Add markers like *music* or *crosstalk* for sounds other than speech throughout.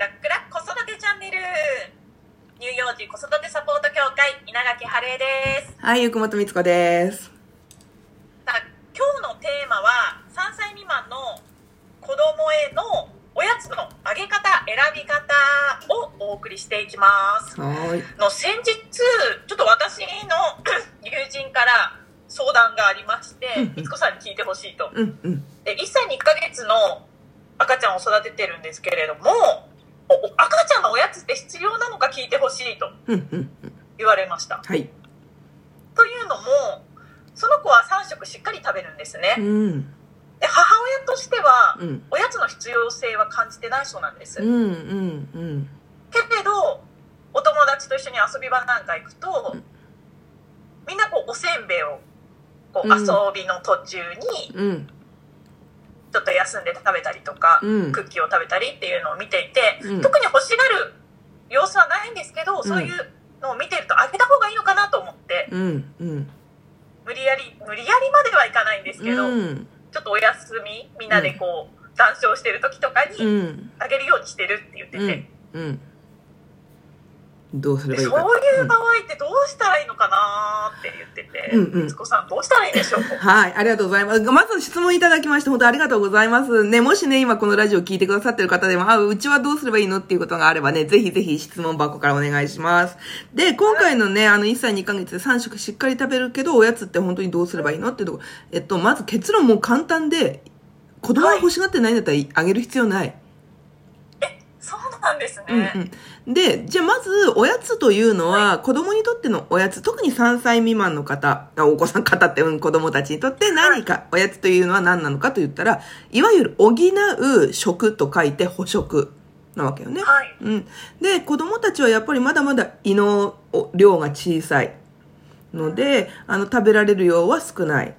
ラックラ子育てチャンネル乳幼児子育てサポート協会稲垣晴恵ですはい、ゆくもとみつこです。さあ今日のテーマは3歳未満の子供へのおやつのあげ方選び方をお送りしていきますはーい。の先日ちょっと私の *coughs* 友人から相談がありましてうんうんみつこさんに聞いてほしいとうんうん。で1歳2ヶ月の赤ちゃんを育ててるんですけれども赤ちゃんのおやつって必要なのか聞いてほしいと。言われましたはい。というのもその子は3食しっかり食べるんですねうん。で母親としてはうん。おやつの必要性は感じてないそうなんですうんうんうん。けれどお友達と一緒に遊び場なんか行くとうんみんなこうおせんべいをこう遊びの途中にうん。ちょっと休んで食べたりとか、うんクッキーを食べたりっていうのを見ていて、うん特に欲しがる様子はないんですけど、そういうのを見てるとあげた方がいいのかなと思ってうんうん。無理やり無理やりまではいかないんですけど、うん。ちょっとお休みみんなでこう談笑してる時とかうにん。あげるようにしてるって言ってて。どうすれでばいいか。そういう場合ってどうしたらいいのかなって言ってて、うんうんみつこさんどうしたらいいでしょう？はい、ありがとうございます。まず質問いただきまして、本当ありがとうございます。ね、もしね、今このラジオ聞いてくださってる方でも、あ、うちはどうすればいいのっていうことがあればね、ぜひぜひ質問箱からお願いします。で、今回のね、あの、1歳2ヶ月で3食しっかり食べるけど、おやつって本当にどうすればいいのっていうところ。えっと、まず結論もう簡単で、子供が欲しがってないんだったらあげる必要ない。そうなんですうんね、うん。で、じゃあまず、おやつというのは、子供にとってのおやつ、特に3歳未満の方、あお子さん方って、うん、子供たちにとって何か、おやつというのは何なのかと言ったら、いわゆる補う食と書いて補食なわけよね。はいうん。で、子供たちはやっぱりまだまだ胃の量が小さいので、あの、食べられる量は少ない。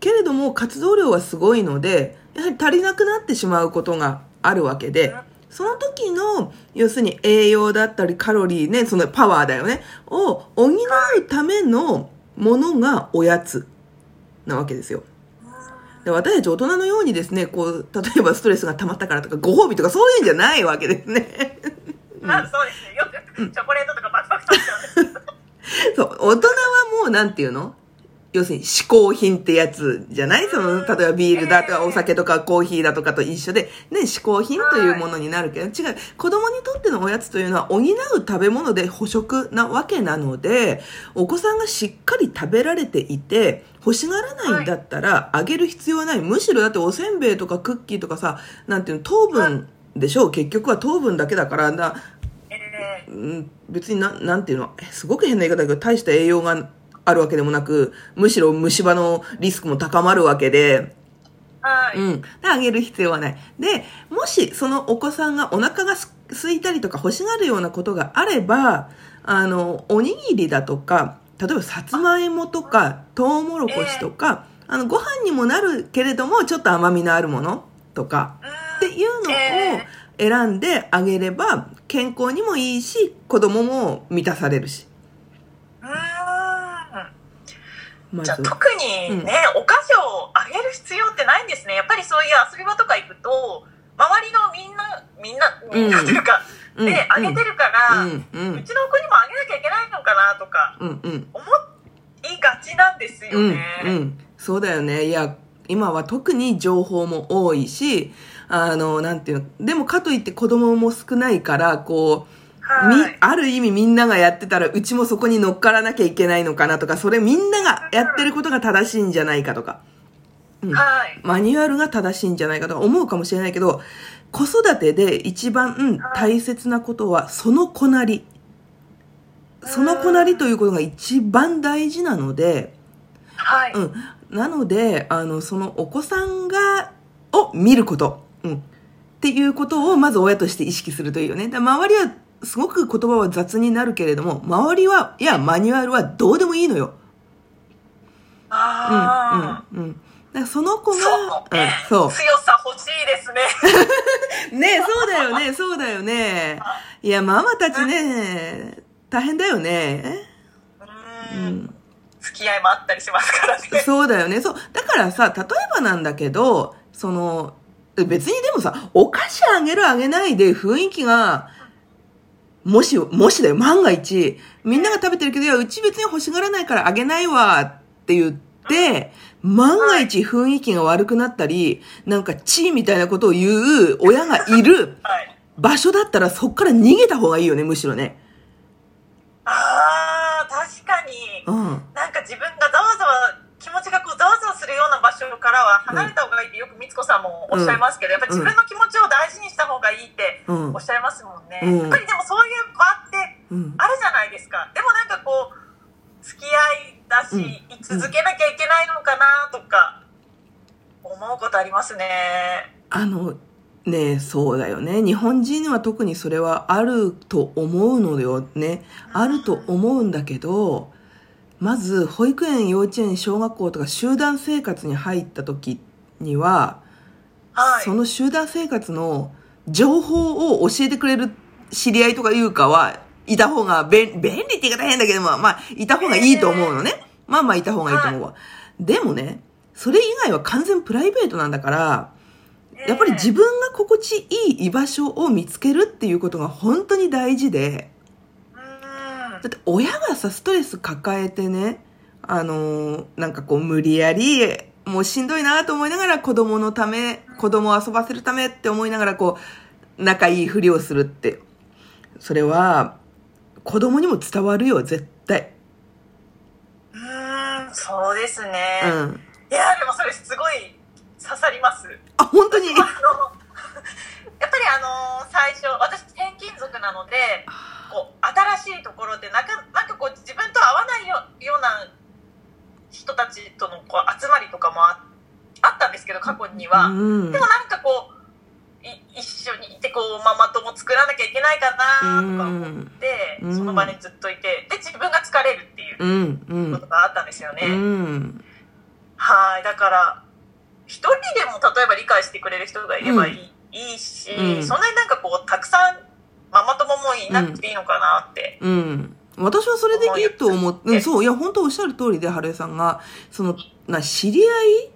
けれども、活動量はすごいので、やはり足りなくなってしまうことがあるわけで、その時の、要するに栄養だったりカロリーね、そのパワーだよね、を補うためのものがおやつなわけですよ。で私たち大人のようにですね、こう、例えばストレスが溜まったからとか、ご褒美とかそういうんじゃないわけですね。ま *laughs* あそうですねよくチョコレートとかバクバク食べちゃうんです *laughs* そう、大人はもうなんていうの？要するに嗜好品ってやつじゃない？その、例えばビールだとかお酒とかコーヒーだとかと一緒で、ね、嗜好品というものになるけど、違う。子供にとってのおやつというのは補う食べ物で捕食なわけなので、お子さんがしっかり食べられていて、欲しがらないんだったら、あげる必要はない。むしろだっておせんべいとかクッキーとかさ、なんていうの、糖分でしょう？結局は糖分だけだから、だえうん別にな、なんていうの、えすごく変な言い方だけど、大した栄養があるわけでもなく、むしろ虫歯のリスクも高まるわけで、ーはい、うん。で、あげる必要はない。で、もし、そのお子さんがお腹がす空いたりとか欲しがるようなことがあれば、あの、おにぎりだとか、例えばさつまいもとか、トウモロコシとか、あの、ご飯にもなるけれども、ちょっと甘みのあるものとか、っていうのをえ選んであげれば、健康にもいいし、子供も満たされるし。うーんまじゃあ特にね、お菓子をあげる必要ってないんですね。やっぱりそういう遊び場とか行くと周りのみんなみんなみんなというか、うん。であげてるから、う、うん。うん、ちの子にもあげなきゃいけないのかなとかうん、うん。思いがちなんですようん、ね、うん。そうだよね。いや、今は特に情報も多いし、あの、なんていうの、でもかといって子供も少ないから、こう、みはい、ある意味みんながやってたら、うちもそこに乗っからなきゃいけないのかなとか、それみんながやってることが正しいんじゃないかとか、うんはいマニュアルが正しいんじゃないかとか思うかもしれないけど、子育てで一番大切なことは、その子なり。その子なりということが一番大事なので、はい、うん。なので、あの、そのお子さんが、を見ること。うん。っていうことをまず親として意識するといいよね。だ周りは、すごく言葉は雑になるけれども、周りは、いや、マニュアルはどうでもいいのよ。あうん、うん、うん。だからその子が、そううん、そ強さ欲しいですねう。*laughs* ねそうだよね、そうだよね。いや、ママたちね、大変だよね。ううんん。付き合いもあったりしますからねそうだよね。そう。だからさ、例えばなんだけど、その、別にでもさ、お菓子あげるあげないで雰囲気が、もし、もしだよ、万が一、みんなが食べてるけど、いや、うち別に欲しがらないからあげないわって言って、万が一雰囲気が悪くなったり、なんか、チーみたいなことを言う親がいるはい。場所だったら、そっから逃げた方がいいよね、むしろね。ああ、確かに。うん。なんか自分がざわざわ、気持ちがこうざわざわするような場所からは離れた方がいいってよくみつこさんもおっしゃいますけど、やっぱり自分の気持ちを大事にした方がいいってうんおっしゃいますもんね。うんやっぱりでもそういう場ってうん。あるじゃないですか。でもなんかこう、付き合いだし、うん居続けなきゃいけないのかなとか、思うことありますね。あの、ねえそうだよね。日本人には特にそれはあると思うのよね。あると思うんだけど、まず、保育園、幼稚園、小学校とか集団生活に入った時には、はい。その集団生活の情報を教えてくれる知り合いとかいうかはいた方が便便利って言い方変だけども、まあ、いた方がいいと思うのね。まあまあいた方がいいと思うわ。でもね、それ以外は完全プライベートなんだから、やっぱり自分が心地いい居場所を見つけるっていうことが本当に大事で、だって親がさ、ストレス抱えてね、あのーなんかこう無理やり、もうしんどいなと思いながら子供のため、子供を遊ばせるためって思いながらこう、仲いいふりをするって。それは、子供にも伝わるよ、絶対。うーん、そうですね。うん。いや、でもそれすごい刺さります。あ、本当に *laughs* あの、やっぱりあの、最初、私転勤族なので、こう、新しいところで、なんか、なんかこう、自分と合わないよような人たちとのこう集まりとかもああったんですけど、過去には。うんでもなんかこう、い一緒にいて、こう、ママ友作らないかなとか思って、うんその場にずっといて、で、自分が疲れるっていううん、うん。ことがあったんですよね。うん。はい、だから、一人でも例えば理解してくれる人がいればいい,、いいし、うんそんなになんかこう、たくさんママ友もいなくていいのかなって。うん。私はそれでいいと思って、うん、そう、いや、本当おっしゃる通りで、春江さんが、その、な、知り合い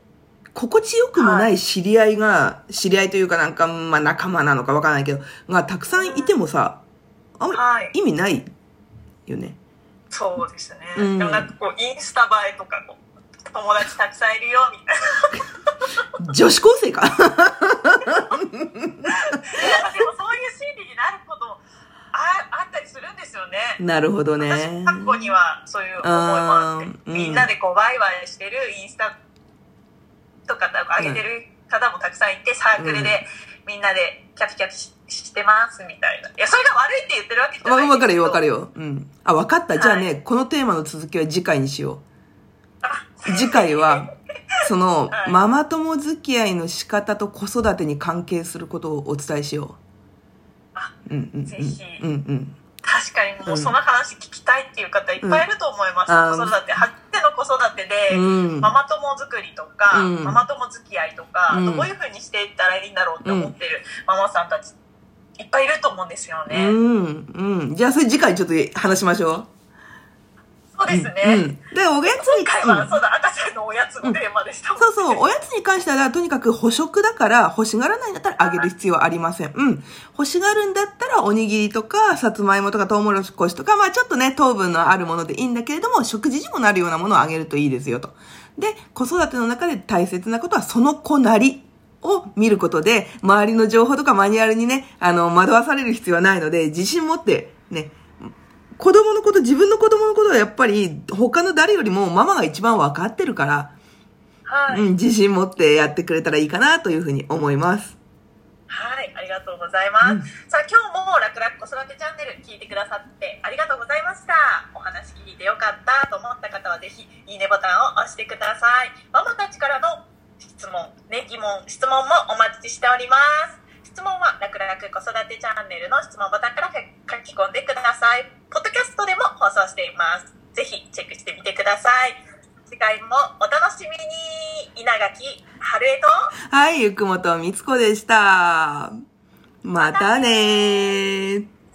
心地よくもない知り合いが、知り合いというかなんか、まあ仲間なのかわからないけど、がたくさんいてもさ、あんまはい、り意味ないよね。そうですね。うんでもなんかこう、インスタ映えとかこう、友達たくさんいるよ、みたいな。*laughs* 女子高生か？でもそういう心理になることもああったりするんですよね。なるほど私ね。過去にはそういう思いもあってうんみんなでこうワイワイしてるインスタとか上げてる方もたくさんいてサークルでみんなでキャピキャピししてますみたいないやそれが悪いって言ってるわけじゃないわわかるよ、わかるよ。うん。あ、わかった。じゃあね、はこのテーマの続きは次回にしよあう。次回は、*laughs* その、はいママ友付き合いの仕方と子育てに関係することをお伝えしよあう。うんうんうん。ぜひうんうん。確かにもうその話聞きたいっていう方いっぱいいると思います、うん子育て初めての子育てで、うん。ママ友作りとか、うん。ママ友付き合いとか、うん。どういうふうにしていったらいいんだろうって思ってるママさんたちいっぱいいると思うんですよね、うん、うん。じゃあ、それ次回ちょっと話しましょそうですう。ね、うん。で、おやつに、今回は、うん。そうだのおやつのテーマでしたもん、そうそう、おやつに関しては、とにかく捕食だから、欲しがらないんだったらあげる必要はありません。うん。欲しがるんだったら、おにぎりとか、さつまいもとか、とうもろこしとか、まあちょっとね、糖分のあるものでいいんだけれども、食事にもなるようなものをあげるといいですよと。で、子育ての中で大切なことは、その子なり。を見ることで、周りの情報とかマニュアルにね、あの、惑わされる必要はないので、自信持って、ね、子供のこと、自分の子供のことはやっぱり、他の誰よりもママが一番分かってるから、はい、うん、自信持ってやってくれたらいいかなというふうに思います。はい、ありがとうございます。うんさあ、今日も楽々子育てチャンネル聞いてくださってありがとうございました。お話聞いてよかったと思った方はぜひいいねボタンを押してください。ママたちからの質問、ね、疑問、質問もお待ちしております。質問は楽々子育てチャンネルの質問ボタンから書き込んでください。ポッドキャストでも放送しています。ぜひチェックしてみてください。次回もお楽しみに稲垣春江とはい、ゆくもとみつこでした。またねー。